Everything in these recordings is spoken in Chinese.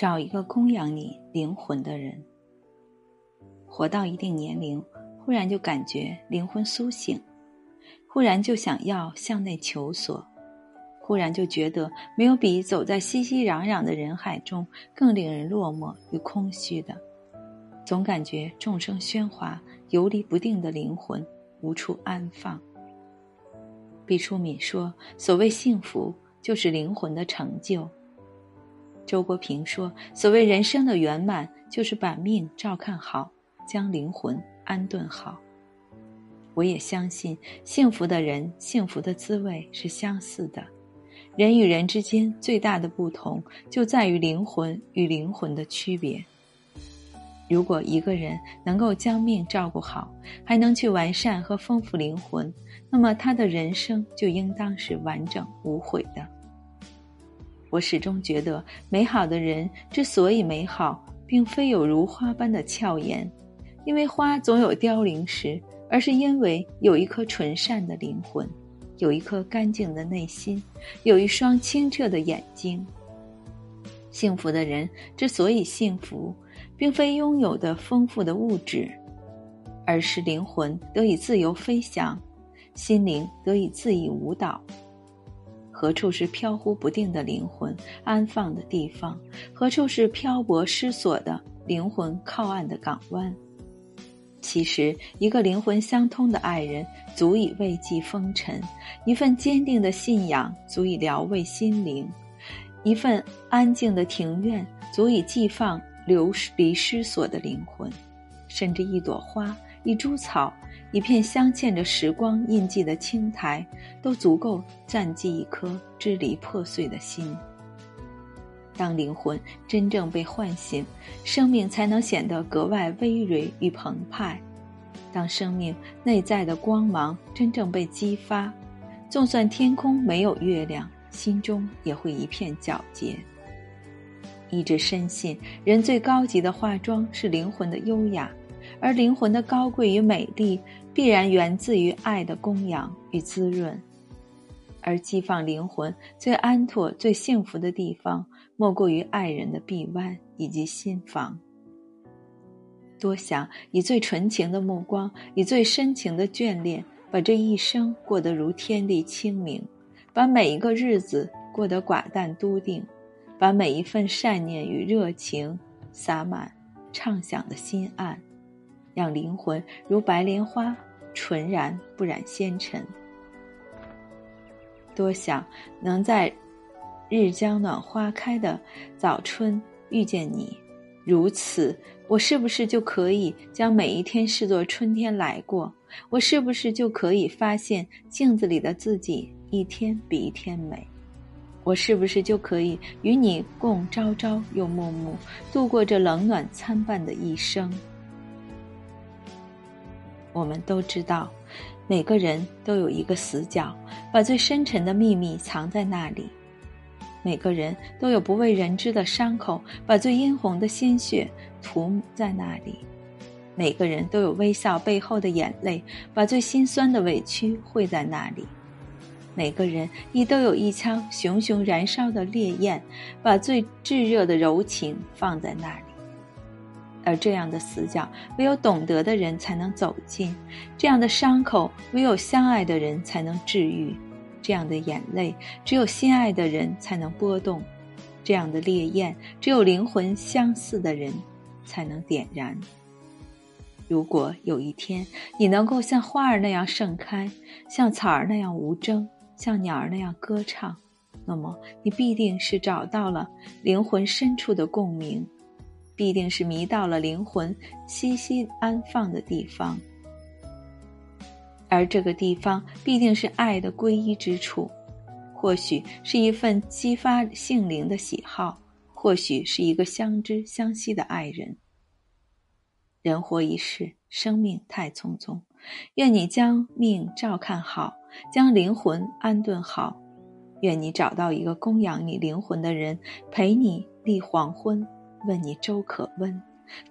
找一个供养你灵魂的人。活到一定年龄，忽然就感觉灵魂苏醒，忽然就想要向内求索，忽然就觉得没有比走在熙熙攘攘的人海中更令人落寞与空虚的。总感觉众生喧哗、游离不定的灵魂无处安放。毕淑敏说：“所谓幸福，就是灵魂的成就。”周国平说：“所谓人生的圆满，就是把命照看好，将灵魂安顿好。”我也相信，幸福的人，幸福的滋味是相似的。人与人之间最大的不同，就在于灵魂与灵魂的区别。如果一个人能够将命照顾好，还能去完善和丰富灵魂，那么他的人生就应当是完整无悔的。我始终觉得，美好的人之所以美好，并非有如花般的俏颜，因为花总有凋零时，而是因为有一颗纯善的灵魂，有一颗干净的内心，有一双清澈的眼睛。幸福的人之所以幸福。并非拥有的丰富的物质，而是灵魂得以自由飞翔，心灵得以恣意舞蹈。何处是飘忽不定的灵魂安放的地方？何处是漂泊失所的灵魂靠岸的港湾？其实，一个灵魂相通的爱人足以慰藉风尘，一份坚定的信仰足以疗慰心灵，一份安静的庭院足以寄放。流离失所的灵魂，甚至一朵花、一株草、一片镶嵌着时光印记的青苔，都足够暂寄一颗支离破碎的心。当灵魂真正被唤醒，生命才能显得格外葳蕤与澎湃；当生命内在的光芒真正被激发，纵算天空没有月亮，心中也会一片皎洁。一直深信，人最高级的化妆是灵魂的优雅，而灵魂的高贵与美丽，必然源自于爱的供养与滋润。而寄放灵魂最安妥、最幸福的地方，莫过于爱人的臂弯以及心房。多想以最纯情的目光，以最深情的眷恋，把这一生过得如天地清明，把每一个日子过得寡淡笃定。把每一份善念与热情洒满畅想的心岸，让灵魂如白莲花纯然不染纤尘。多想能在日将暖花开的早春遇见你，如此，我是不是就可以将每一天视作春天来过？我是不是就可以发现镜子里的自己一天比一天美？我是不是就可以与你共朝朝又暮暮，度过这冷暖参半的一生？我们都知道，每个人都有一个死角，把最深沉的秘密藏在那里；每个人都有不为人知的伤口，把最殷红的鲜血涂在那里；每个人都有微笑背后的眼泪，把最心酸的委屈汇在那里。每个人亦都有一腔熊熊燃烧的烈焰，把最炙热的柔情放在那里。而这样的死角，唯有懂得的人才能走进；这样的伤口，唯有相爱的人才能治愈；这样的眼泪，只有心爱的人才能波动；这样的烈焰，只有灵魂相似的人才能点燃。如果有一天，你能够像花儿那样盛开，像草儿那样无争。像鸟儿那样歌唱，那么你必定是找到了灵魂深处的共鸣，必定是迷到了灵魂栖息安放的地方，而这个地方必定是爱的归依之处，或许是一份激发性灵的喜好，或许是一个相知相惜的爱人。人活一世，生命太匆匆，愿你将命照看好。将灵魂安顿好，愿你找到一个供养你灵魂的人，陪你立黄昏，问你粥可温，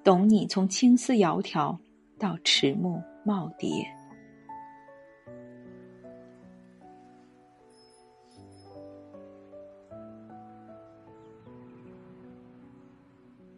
懂你从青丝窈窕到迟暮耄耋。